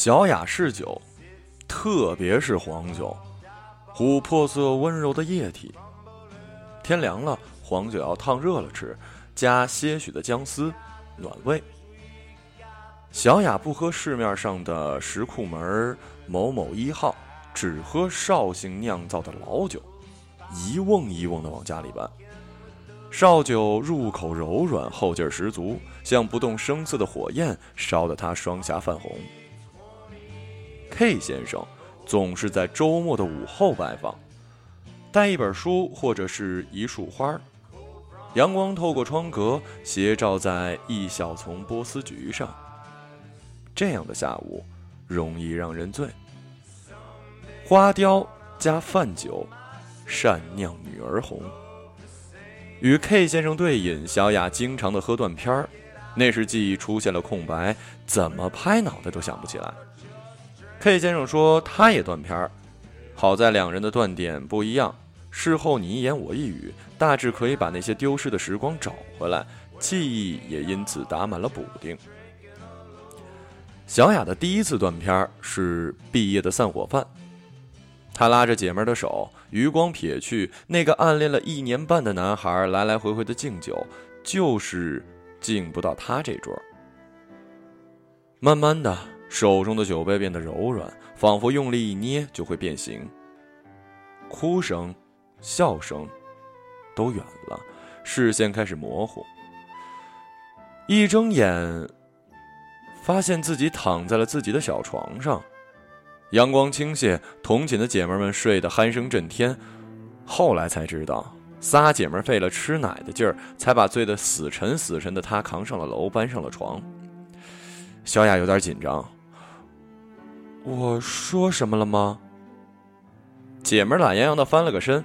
小雅嗜酒，特别是黄酒，琥珀色温柔的液体。天凉了，黄酒要烫热了吃，加些许的姜丝，暖胃。小雅不喝市面上的石库门某某一号，只喝绍兴酿造的老酒，一瓮一瓮的往家里搬。绍酒入口柔软，后劲十足，像不动声色的火焰，烧得他双颊泛红。K 先生总是在周末的午后拜访，带一本书或者是一束花，阳光透过窗格斜照在一小丛波斯菊上。这样的下午，容易让人醉。花雕加饭酒，善酿女儿红。与 K 先生对饮，小雅经常的喝断片儿，那时记忆出现了空白，怎么拍脑袋都想不起来。K 先生说他也断片儿，好在两人的断点不一样，事后你一言我一语，大致可以把那些丢失的时光找回来，记忆也因此打满了补丁。小雅的第一次断片是毕业的散伙饭。他拉着姐妹的手，余光瞥去那个暗恋了一年半的男孩，来来回回的敬酒，就是敬不到他这桌。慢慢的，手中的酒杯变得柔软，仿佛用力一捏就会变形。哭声、笑声都远了，视线开始模糊。一睁眼，发现自己躺在了自己的小床上。阳光倾泻，同寝的姐妹们睡得鼾声震天。后来才知道，仨姐妹费了吃奶的劲儿，才把醉得死沉死沉的她扛上了楼，搬上了床。小雅有点紧张。我说什么了吗？姐们懒洋洋的翻了个身。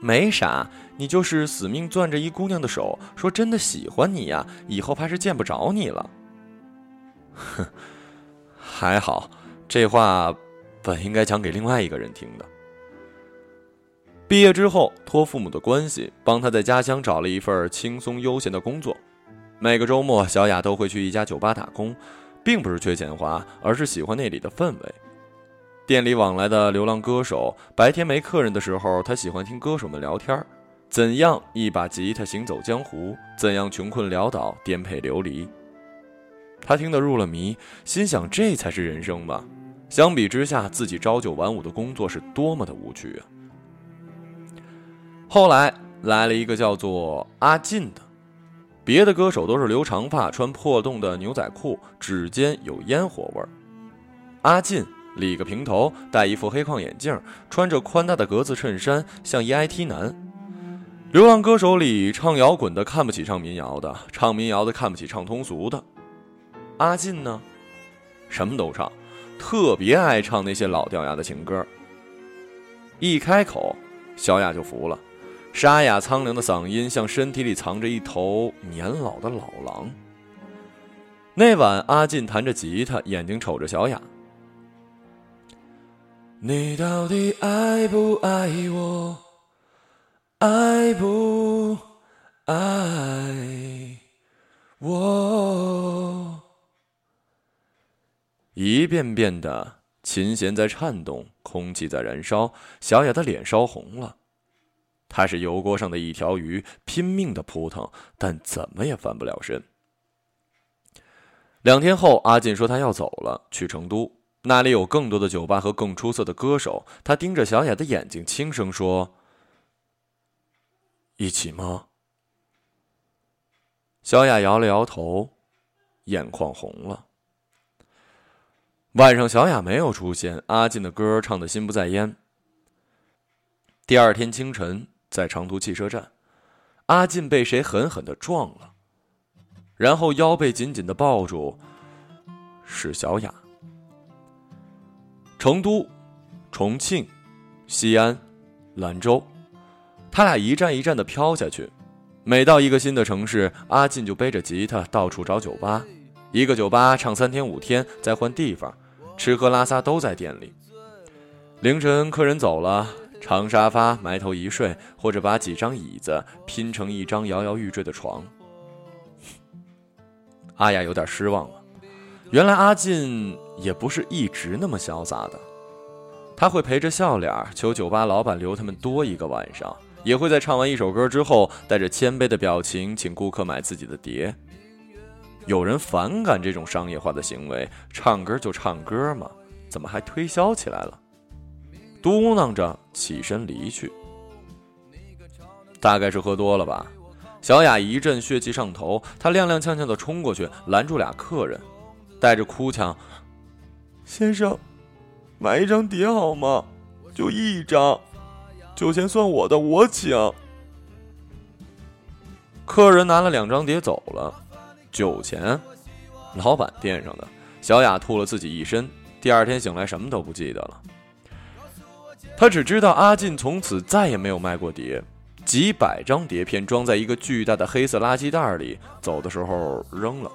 没啥，你就是死命攥着一姑娘的手，说真的喜欢你呀，以后怕是见不着你了。哼，还好。这话本应该讲给另外一个人听的。毕业之后，托父母的关系，帮他在家乡找了一份轻松悠闲的工作。每个周末，小雅都会去一家酒吧打工，并不是缺钱花，而是喜欢那里的氛围。店里往来的流浪歌手，白天没客人的时候，他喜欢听歌手们聊天怎样一把吉他行走江湖，怎样穷困潦倒颠沛流离。他听得入了迷，心想这才是人生吧。相比之下，自己朝九晚五的工作是多么的无趣啊！后来来了一个叫做阿进的，别的歌手都是留长发、穿破洞的牛仔裤，指尖有烟火味儿。阿进理个平头，戴一副黑框眼镜，穿着宽大的格子衬衫，像一 IT 男。流浪歌手里，唱摇滚的看不起唱民谣的，唱民谣的看不起唱通俗的。阿进呢，什么都唱。特别爱唱那些老掉牙的情歌。一开口，小雅就服了，沙哑苍凉的嗓音像身体里藏着一头年老的老狼。那晚，阿进弹着吉他，眼睛瞅着小雅：“你到底爱不爱我？爱不爱我？”一遍遍的琴弦在颤动，空气在燃烧，小雅的脸烧红了。他是油锅上的一条鱼，拼命的扑腾，但怎么也翻不了身。两天后，阿进说他要走了，去成都，那里有更多的酒吧和更出色的歌手。他盯着小雅的眼睛，轻声说：“一起吗？”小雅摇了摇头，眼眶红了。晚上，小雅没有出现。阿进的歌唱的心不在焉。第二天清晨，在长途汽车站，阿进被谁狠狠的撞了，然后腰被紧紧的抱住。是小雅。成都、重庆、西安、兰州，他俩一站一站的飘下去。每到一个新的城市，阿进就背着吉他到处找酒吧，一个酒吧唱三天五天，再换地方。吃喝拉撒都在店里。凌晨客人走了，长沙发埋头一睡，或者把几张椅子拼成一张摇摇欲坠的床。阿雅有点失望了，原来阿进也不是一直那么潇洒的。他会陪着笑脸求酒吧老板留他们多一个晚上，也会在唱完一首歌之后，带着谦卑的表情请顾客买自己的碟。有人反感这种商业化的行为，唱歌就唱歌嘛，怎么还推销起来了？嘟囔着起身离去。大概是喝多了吧，小雅一阵血气上头，她踉踉跄跄的冲过去拦住俩客人，带着哭腔：“先生。”买一张碟好吗？就一张，酒钱算我的，我请。客人拿了两张碟走了，酒钱，老板垫上的。小雅吐了自己一身，第二天醒来什么都不记得了。他只知道阿进从此再也没有卖过碟，几百张碟片装在一个巨大的黑色垃圾袋里，走的时候扔了。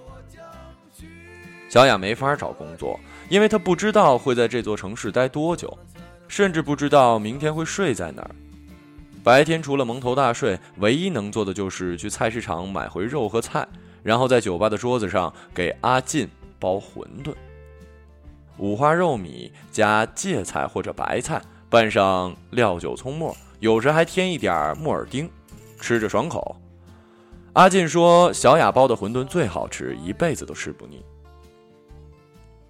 小雅没法找工作。因为她不知道会在这座城市待多久，甚至不知道明天会睡在哪儿。白天除了蒙头大睡，唯一能做的就是去菜市场买回肉和菜，然后在酒吧的桌子上给阿进包馄饨。五花肉米加芥菜或者白菜，拌上料酒葱末，有时还添一点木耳丁，吃着爽口。阿进说：“小雅包的馄饨最好吃，一辈子都吃不腻。”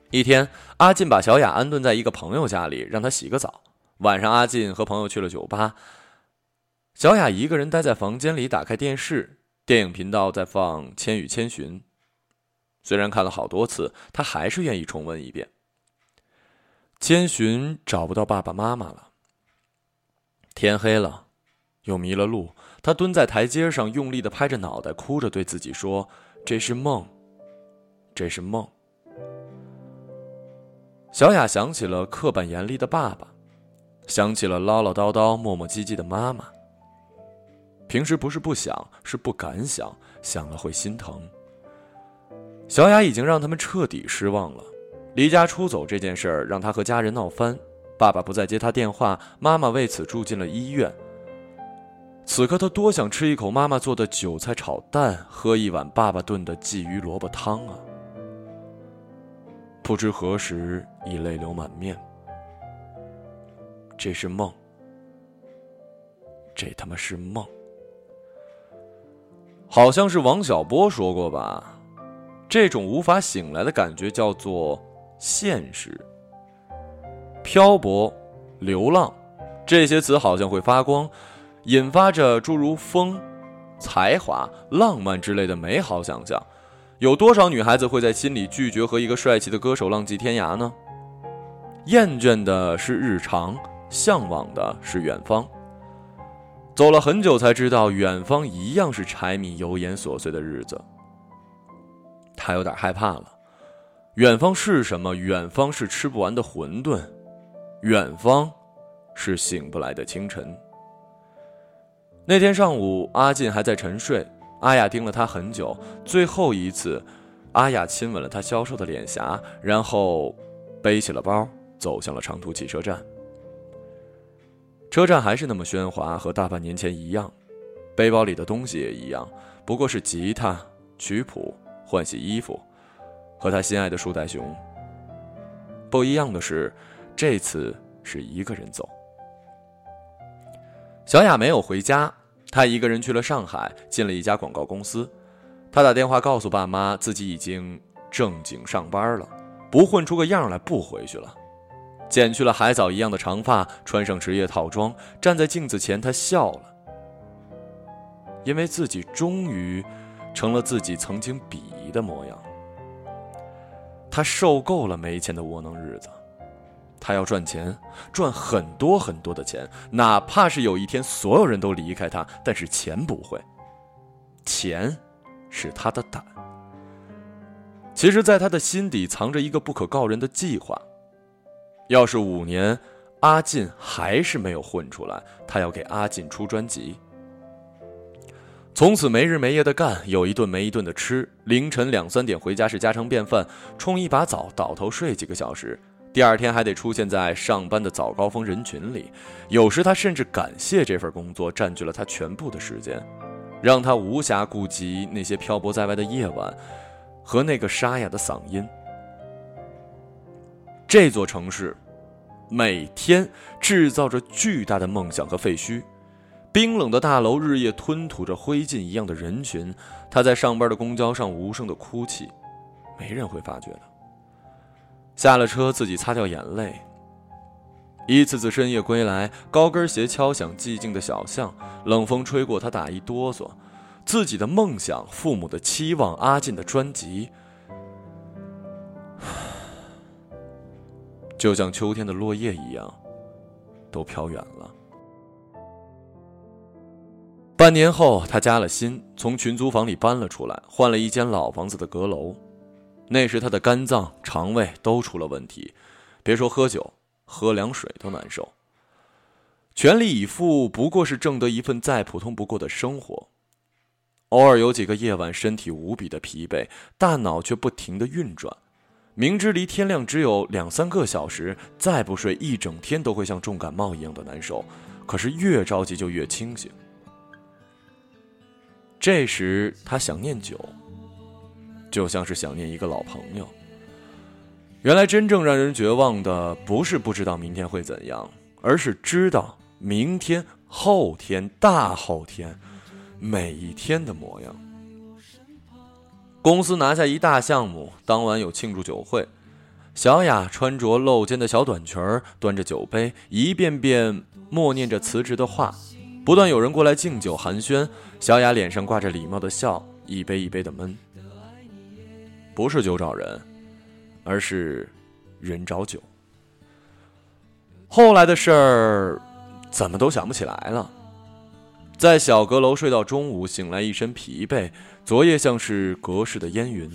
一天，阿进把小雅安顿在一个朋友家里，让她洗个澡。晚上，阿进和朋友去了酒吧，小雅一个人待在房间里，打开电视，电影频道在放《千与千寻》。虽然看了好多次，她还是愿意重温一遍。千寻找不到爸爸妈妈了。天黑了，又迷了路，他蹲在台阶上，用力的拍着脑袋，哭着对自己说：“这是梦，这是梦。”小雅想起了刻板严厉的爸爸，想起了唠唠叨叨、磨磨唧唧的妈妈。平时不是不想，是不敢想，想了会心疼。小雅已经让他们彻底失望了。离家出走这件事儿让他和家人闹翻，爸爸不再接他电话，妈妈为此住进了医院。此刻他多想吃一口妈妈做的韭菜炒蛋，喝一碗爸爸炖的鲫鱼萝卜汤啊！不知何时已泪流满面。这是梦，这他妈是梦。好像是王小波说过吧，这种无法醒来的感觉叫做现实。漂泊、流浪，这些词好像会发光，引发着诸如风、才华、浪漫之类的美好想象。有多少女孩子会在心里拒绝和一个帅气的歌手浪迹天涯呢？厌倦的是日常，向往的是远方。走了很久才知道，远方一样是柴米油盐琐碎的日子。他有点害怕了。远方是什么？远方是吃不完的馄饨，远方是醒不来的清晨。那天上午，阿进还在沉睡。阿雅盯了他很久，最后一次，阿雅亲吻了他消瘦的脸颊，然后背起了包，走向了长途汽车站。车站还是那么喧哗，和大半年前一样，背包里的东西也一样，不过是吉他、曲谱、换洗衣服，和他心爱的树袋熊。不一样的是，这次是一个人走。小雅没有回家。她一个人去了上海，进了一家广告公司。她打电话告诉爸妈，自己已经正经上班了，不混出个样来不回去了。剪去了海藻一样的长发，穿上职业套装，站在镜子前，她笑了，因为自己终于成了自己曾经鄙夷的模样。他受够了没钱的窝囊日子。他要赚钱，赚很多很多的钱，哪怕是有一天所有人都离开他，但是钱不会。钱，是他的胆。其实，在他的心底藏着一个不可告人的计划。要是五年，阿进还是没有混出来，他要给阿进出专辑。从此没日没夜的干，有一顿没一顿的吃，凌晨两三点回家是家常便饭，冲一把澡，倒头睡几个小时。第二天还得出现在上班的早高峰人群里，有时他甚至感谢这份工作占据了他全部的时间，让他无暇顾及那些漂泊在外的夜晚，和那个沙哑的嗓音。这座城市每天制造着巨大的梦想和废墟。冰冷的大楼日夜吞吐着灰烬一样的人群，他在上班的公交上无声的哭泣，没人会发觉的。下了车，自己擦掉眼泪。一次次深夜归来，高跟鞋敲响寂静的小巷，冷风吹过，他打一哆嗦。自己的梦想，父母的期望，阿进的专辑，就像秋天的落叶一样，都飘远了。半年后，他加了薪，从群租房里搬了出来，换了一间老房子的阁楼。那时他的肝脏、肠胃都出了问题，别说喝酒，喝凉水都难受。全力以赴不过是挣得一份再普通不过的生活。偶尔有几个夜晚，身体无比的疲惫，大脑却不停的运转。明知离天亮只有两三个小时，再不睡一整天都会像重感冒一样的难受。可是越着急就越清醒。这时他想念酒，就像是想念一个老朋友。原来真正让人绝望的，不是不知道明天会怎样，而是知道明天、后天、大后天，每一天的模样。公司拿下一大项目，当晚有庆祝酒会。小雅穿着露肩的小短裙端着酒杯，一遍遍默念着辞职的话。不断有人过来敬酒寒暄，小雅脸上挂着礼貌的笑，一杯一杯的闷。不是酒找人，而是人找酒。后来的事儿，怎么都想不起来了。在小阁楼睡到中午，醒来一身疲惫，昨夜像是隔世的烟云。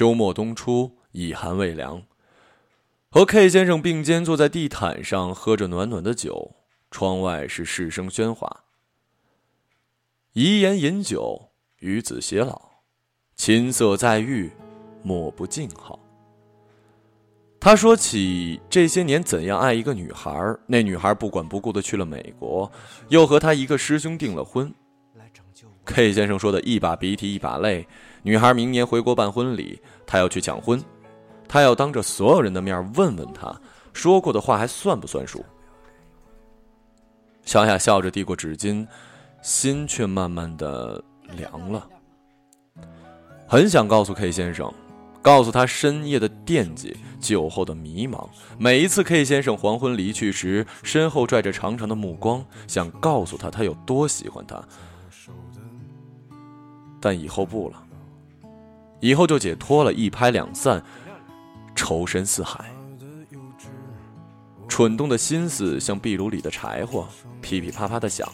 秋末冬初，已寒未凉，和 K 先生并肩坐在地毯上，喝着暖暖的酒。窗外是市声喧哗。遗言饮酒，与子偕老，琴瑟在御，莫不静好。他说起这些年怎样爱一个女孩，那女孩不管不顾的去了美国，又和他一个师兄订了婚。K 先生说的一把鼻涕一把泪。女孩明年回国办婚礼，他要去抢婚，他要当着所有人的面问问他说过的话还算不算数。小雅笑着递过纸巾，心却慢慢的凉了。很想告诉 K 先生，告诉他深夜的惦记，酒后的迷茫。每一次 K 先生黄昏离去时，身后拽着长长的目光，想告诉他他有多喜欢他。但以后不了。以后就解脱了，一拍两散，仇深似海。蠢动的心思像壁炉里的柴火，噼噼啪啪的响。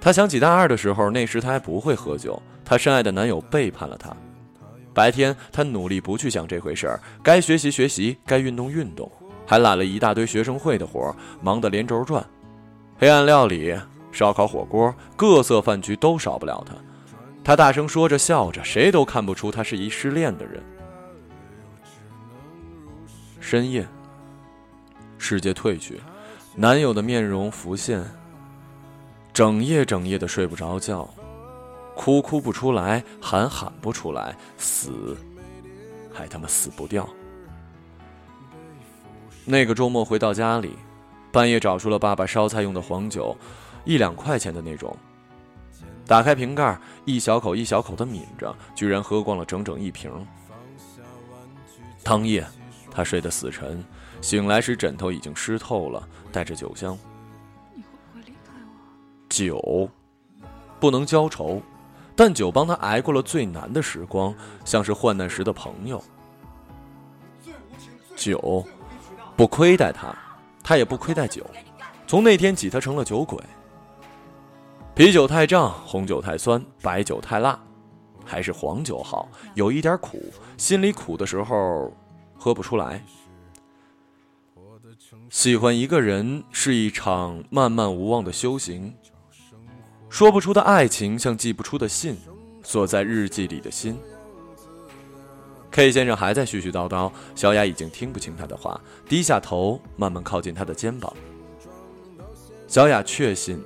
他想起大二的时候，那时他还不会喝酒，他深爱的男友背叛了他。白天他努力不去想这回事儿，该学习学习，该运动运动，还揽了一大堆学生会的活，忙得连轴转。黑暗料理、烧烤、火锅，各色饭局都少不了他。他大声说着，笑着，谁都看不出他是一失恋的人。深夜，世界褪去，男友的面容浮现。整夜整夜的睡不着觉，哭哭不出来，喊喊不出来，死还他妈死不掉。那个周末回到家里，半夜找出了爸爸烧菜用的黄酒，一两块钱的那种。打开瓶盖，一小口一小口的抿着，居然喝光了整整一瓶。当夜，他睡得死沉，醒来时枕头已经湿透了，带着酒香。你会不会离开我？酒，不能浇愁，但酒帮他挨过了最难的时光，像是患难时的朋友。酒，不亏待他，他也不亏待酒。从那天起，他成了酒鬼。啤酒太胀，红酒太酸，白酒太辣，还是黄酒好，有一点苦，心里苦的时候喝不出来。喜欢一个人是一场漫漫无望的修行，说不出的爱情像寄不出的信，锁在日记里的心。K 先生还在絮絮叨叨，小雅已经听不清他的话，低下头，慢慢靠近他的肩膀。小雅确信，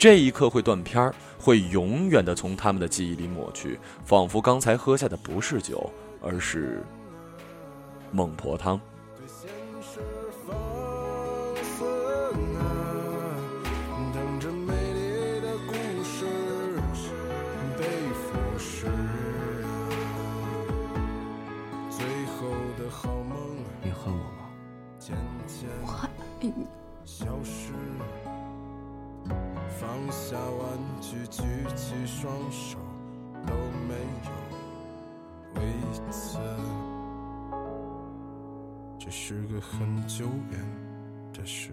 这一刻会断片儿，会永远的从他们的记忆里抹去，仿佛刚才喝下的不是酒，而是孟婆汤。双手都没有位子，这是个很久远的事，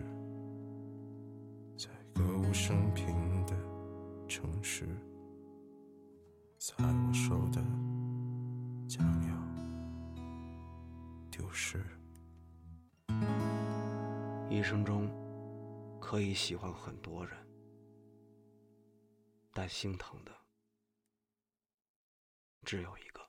在歌舞升平的城市，在我手的将要丢失。一生中可以喜欢很多人，但心疼的。只有一个。